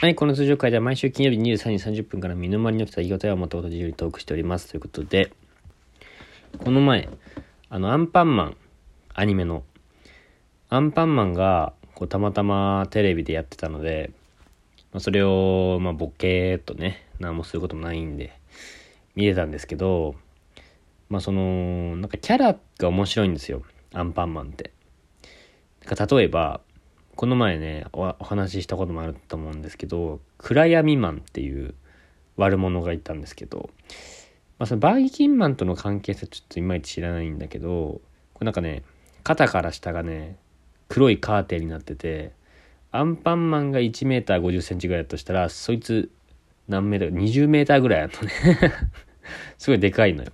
はい、この通常会では毎週金曜日23時30分から身の回りの人は言い方をもともと自由にトークしております。ということで、この前、あの、アンパンマン、アニメの、アンパンマンが、こう、たまたまテレビでやってたので、まあ、それを、まあ、ボケーっとね、何もすることもないんで、見てたんですけど、まあ、その、なんかキャラが面白いんですよ。アンパンマンって。なんか例えば、この前ねお、話ししたこともあると思うんですけど、暗闇マンっていう悪者がいたんですけど、まあ、そのバイキンマンとの関係性ちょっといまいち知らないんだけど、これなんかね、肩から下がね、黒いカーテンになってて、アンパンマンが1メーター50センチぐらいだとしたら、そいつ何メーター ?20 メーターぐらいあるのね すごいでかいのよ。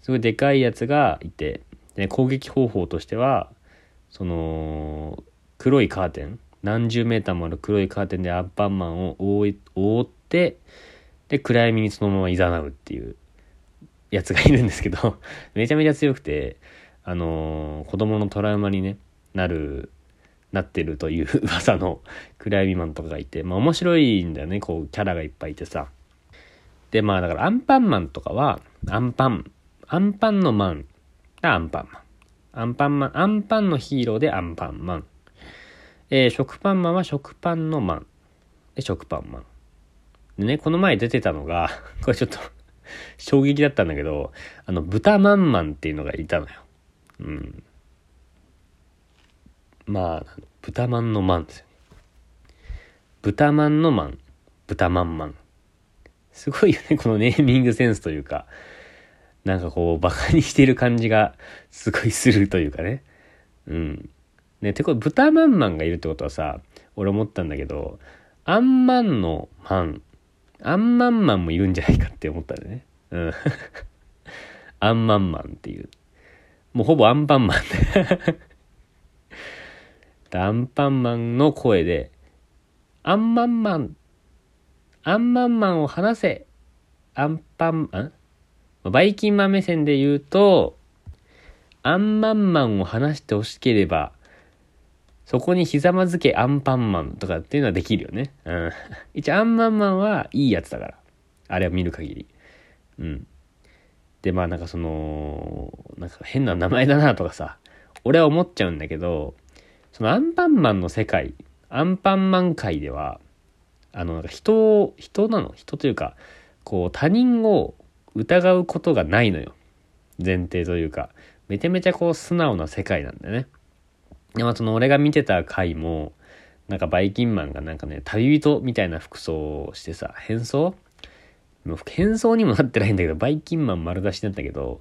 すごいでかいやつがいて、で攻撃方法としては、その、黒いカーテン。何十メーターもある黒いカーテンでアンパンマンを覆い覆ってで暗闇にそのまま誘うっていうやつがいるんですけど めちゃめちゃ強くてあのー、子供のトラウマにねなるなってるという 噂の暗闇マンとかがいてまあ面白いんだよねこうキャラがいっぱいいてさ。でまあだからアンパンマンとかはアンパンアンパンのマンがアンパンマン。アンパンマンアンパンのヒーローでアンパンマン。えー、食パンマンは食パンのマン。で、食パンマン。でね、この前出てたのが これちょっと 衝撃だったんだけど、あの、豚まんマンっていうのがいたのよ。うん。まあ、豚まんのマンですよね。豚まんのマン。豚まんマン。すごいよね、このネーミングセンスというか、なんかこう、馬鹿にしてる感じがすごいするというかね。うん。ね、てこれ豚まんマンがいるってことはさ、俺思ったんだけど、アンマンのマン、アンマンマンもいるんじゃないかって思ったんだね。うん。アンマンマンっていう。もうほぼアンパンマンアンパンマンの声で、アンマンマン、アンマンマンを話せ、アンパン、ん？バイキンマン目線で言うと、アンマンマンを話してほしければ、そこにひざまずけアンパンマンとかっていうのはできるよね。うん。一応アンパンマンはいいやつだから。あれを見る限り。うん。で、まあなんかその、なんか変な名前だなとかさ、俺は思っちゃうんだけど、そのアンパンマンの世界、アンパンマン界では、あの、なんか人を、人なの？人というか、こう他人を疑うことがないのよ。前提というか、めちゃめちゃこう素直な世界なんだよね。で、まあその俺が見てた回も、なんかバイキンマンがなんかね、旅人みたいな服装をしてさ、変装？もう変装にもなってないんだけど、バイキンマン丸出しだったけど、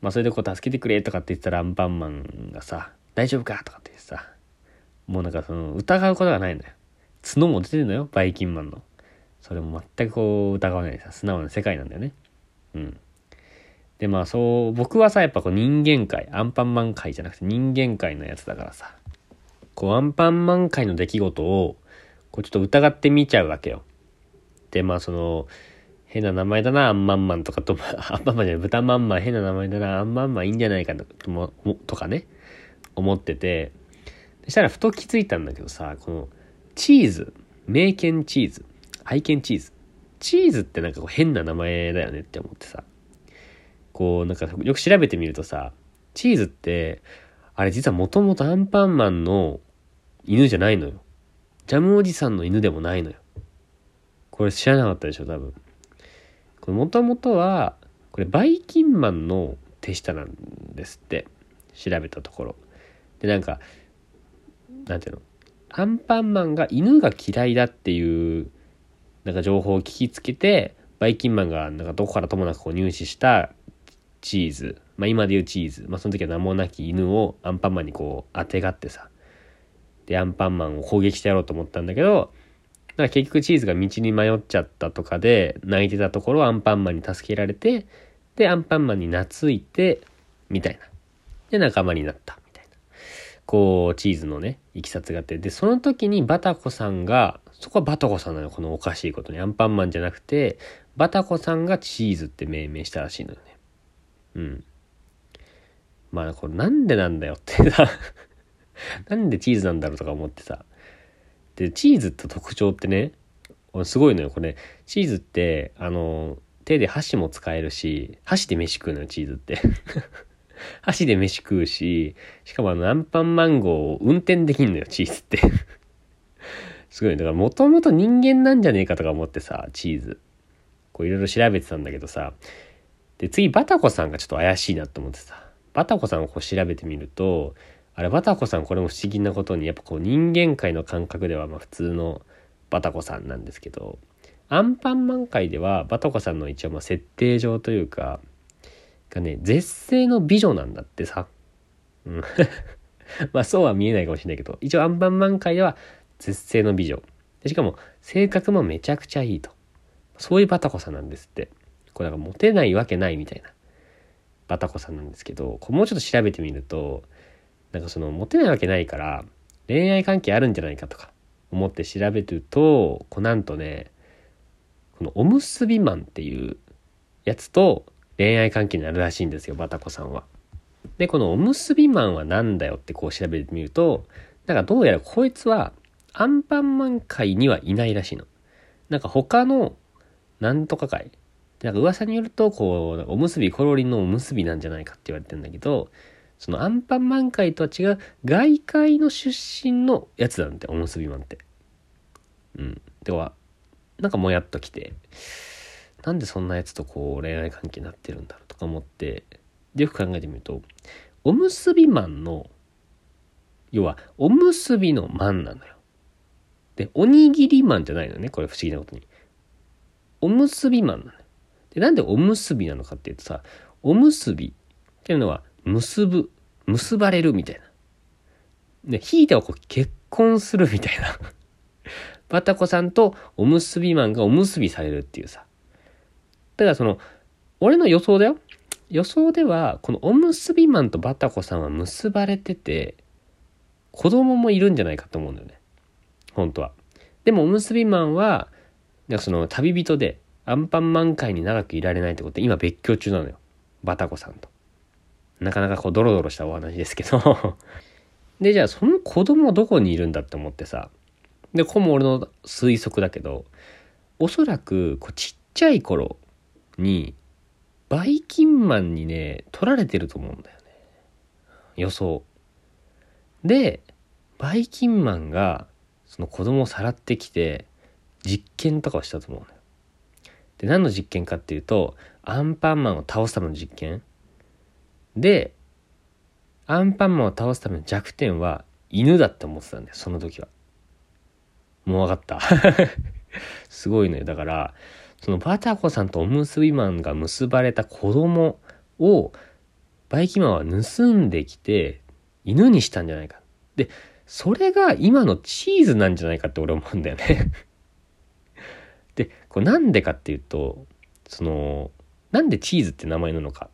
まあそれでこう助けてくれとかって言ったらアンパンマンがさ、大丈夫かとかって言ってさ、もうなんかその疑うことがないんだよ。角も出てるのよ、バイキンマンの。それも全くこう疑わないさ、素直な世界なんだよね。うん。で、まあそう、僕はさ、やっぱこう人間界、アンパンマン界じゃなくて人間界のやつだからさ、こうアンパンマン界の出来事を、こうちょっと疑ってみちゃうわけよ。で、まあその、変な名前だな、アンマンマンとかと、アンパンマンじゃない、豚マンマン変な名前だな、アンマンマンいいんじゃないかともとかね、思ってて、そしたらふと気づいたんだけどさ、この、チーズ、名犬チーズ、愛犬チーズ。チーズってなんかこう変な名前だよねって思ってさ。こう、なんかよく調べてみるとさ、チーズって、あれ実はもともとアンパンマンの犬じゃないのよ。ジャムおじさんの犬でもないのよ。これ知らなかったでしょ、多分。これもともとは、これバイキンマンの手下なんですって。調べたところ。で、なんか、なんていうの？アンパンマンが犬が嫌いだっていう、なんか情報を聞きつけて、バイキンマンがなんかどこからともなくこう入手したチーズ、まあ今で言うチーズ、まあその時は名もなき犬をアンパンマンにこう当てがってさ、で、アンパンマンを攻撃してやろうと思ったんだけど、だから結局チーズが道に迷っちゃったとかで泣いてたところアンパンマンに助けられて、で、アンパンマンに懐いて、みたいな。で、仲間になった、みたいな。こう、チーズのね、いきさつがあって。で、その時にバタコさんが、そこはバタコさんなのこのおかしいことに。アンパンマンじゃなくて、バタコさんがチーズって命名したらしいのよね。うん。まあ、これなんでなんだよってさ なんでチーズなんだろうとか思ってさ。で、チーズって特徴ってね、すごいのよ、これ。チーズって、あの、手で箸も使えるし、箸で飯食うのよ、チーズって。箸で飯食うし、しかもあの、アンパンマンゴーを運転できんのよ、チーズって。すごい。だから、もともと人間なんじゃねえかとか思ってさ、チーズ。こういろいろ調べてたんだけどさ。で、次、バタコさんがちょっと怪しいなと思ってさ。バタコさんをこう調べてみると、あれ、バタコさんこれも不思議なことに、やっぱこう人間界の感覚ではまあ普通のバタコさんなんですけど、アンパンマン界ではバタコさんの一応まあ設定上というか、がね、絶世の美女なんだってさ。うん。まあそうは見えないかもしれないけど、一応アンパンマン界では絶世の美女。しかも性格もめちゃくちゃいいと。そういうバタコさんなんですって。これなんかモテないわけないみたいなバタコさんなんですけど、こうもうちょっと調べてみると、なんかそのモテないわけないから恋愛関係あるんじゃないかとか思って調べると、こうなんとね、このおむすびマンっていうやつと恋愛関係になるらしいんですよ、バタコさんは。で、このおむすびマンは何だよってこう調べてみると、なんかどうやらこいつはアンパンマン界にはいないらしいの。なんか他のなんとか界。なんか噂によると、こう、おむすび、コロリンのおむすびなんじゃないかって言われてんだけど、そのアンパンマン界とは違う外界の出身のやつなんて、おむすびマンって。うん。では、なんかもやっときて、なんでそんなやつとこう恋愛関係になってるんだろうとか思って、で、よく考えてみると、おむすびマンの、要は、おむすびのマンなのよ。で、おにぎりマンじゃないのね、これ不思議なことに。おむすびマンなのよ。で、なんでおむすびなのかっていうとさ、おむすびっていうのは、結ぶ、結ばれるみたいな。で、ひいてはこう結婚するみたいな。バタコさんとおむすびマンがおむすびされるっていうさ。だからその、俺の予想だよ。予想では、このおむすびマンとバタコさんは結ばれてて、子供もいるんじゃないかと思うんだよね。本当は。でもおむすびマンは、なんかその旅人で、アンパンマン界に長くいられないってことで、今別居中なのよ。バタコさんと。なかなかこうドロドロしたお話ですけど で、じゃあその子供はどこにいるんだって思ってさ。で、ここも俺の推測だけど、おそらくこうちっちゃい頃に、バイキンマンにね、取られてると思うんだよね。予想。で、バイキンマンがその子供をさらってきて、実験とかをしたと思うのよ。で、何の実験かっていうと、アンパンマンを倒すための実験で、アンパンマンを倒すための弱点は犬だって思ってたんだよ、その時は。もう分かった。すごいのよ。だから、そのバタコさんとおむすびマンが結ばれた子供を、バイキンマンは盗んできて、犬にしたんじゃないか。で、それが今のチーズなんじゃないかって俺思うんだよね。で、これなんでかっていうと、その、なんでチーズって名前なのか。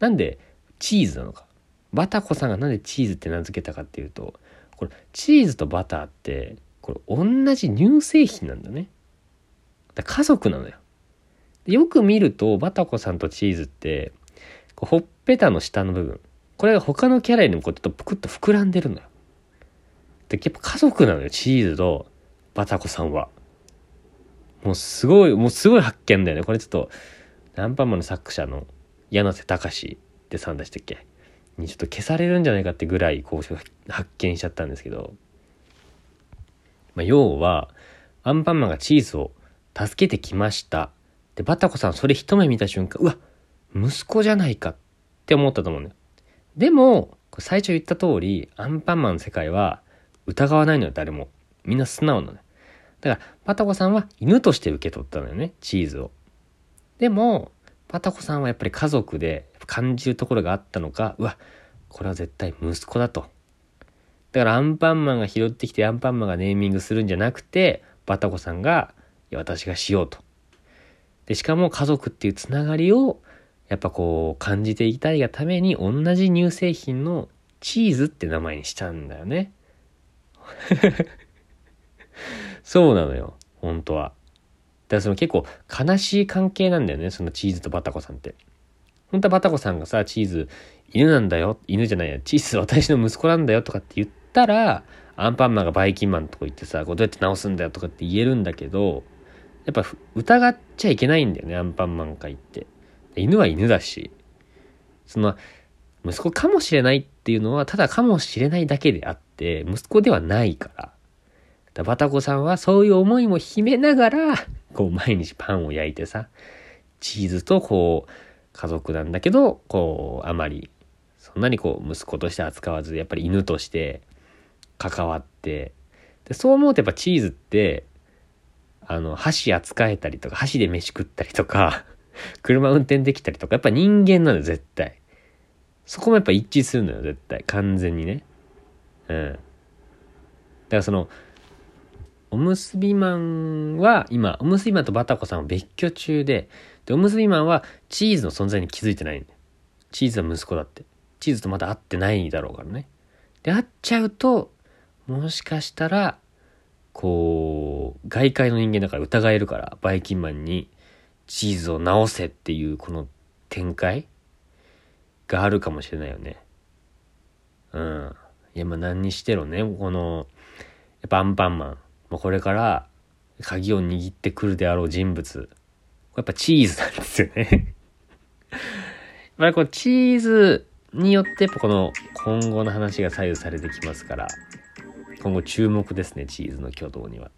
なんでチーズなのか。バタコさんがなんでチーズって名付けたかっていうと、これ、チーズとバターって、これ同じ乳製品なんだね。だ家族なのよ。よく見ると、バタコさんとチーズって、こうほっぺたの下の部分。これが他のキャラよりもこうちょっとぷくっと膨らんでるのよ。で、やっぱ家族なのよ、チーズとバタコさんは。もうすごい、もうすごい発見だよね。これちょっと、アンパンマンの作者の柳瀬隆ってさんでしたっけ？にちょっと消されるんじゃないかってぐらい、こう、発見しちゃったんですけど、まあ、要は、アンパンマンがチーズを助けてきました。で、バタコさんそれ一目見た瞬間、うわ、息子じゃないかって思ったと思うね。でも、最初言った通り、アンパンマンの世界は疑わないのよ、誰も。みんな素直なのよ。だから、パタコさんは犬として受け取ったのよね、チーズを。でも、パタコさんはやっぱり家族で感じるところがあったのか、うわ、これは絶対息子だと。だからアンパンマンが拾ってきてアンパンマンがネーミングするんじゃなくて、バタコさんが、いや、私がしようと。で、しかも家族っていうつながりを、やっぱこう感じていきたいがために同じ乳製品のチーズって名前にしたんだよね。そうなのよ。本当は。だからその結構悲しい関係なんだよね。そのチーズとバタコさんって。本当はバタコさんがさ、チーズ、犬なんだよ。犬じゃないや。チーズ私の息子なんだよとかって言ったら、アンパンマンがバイキンマンとか言ってさ、こうどうやって直すんだよとかって言えるんだけど、やっぱ疑っちゃいけないんだよね、アンパンマン会って。犬は犬だし、その、息子かもしれないっていうのは、ただかもしれないだけであって、息子ではないから。だバタコさんはそういう思いも秘めながら、こう毎日パンを焼いてさ、チーズとこう、家族なんだけど、こう、あまり、そんなにこう、息子として扱わず、やっぱり犬として関わって、で、そう思うとやっぱチーズって、あの、箸扱えたりとか、箸で飯食ったりとか、車運転できたりとか、やっぱ人間なのよ、絶対。そこもやっぱ一致するのよ、絶対。完全にね。うん。だからその、おむすびマンは、今、おむすびマンとバタコさんは別居中で、で、おむすびマンはチーズの存在に気づいてないんだよ。チーズは息子だって。チーズとまだ会ってないだろうからね。で、会っちゃうと、もしかしたら、こう、外界の人間だから疑えるから、バイキンマンにチーズを直せっていうこの展開があるかもしれないよね。うん。いや、まあ何にしてろね、この、やっぱアンパンマン。まあこれから鍵を握ってくるであろう人物。やっぱチーズなんですよねやっぱりこのチーズによってやっぱこの今後の話が左右されてきますから、今後注目ですね、チーズの挙動には。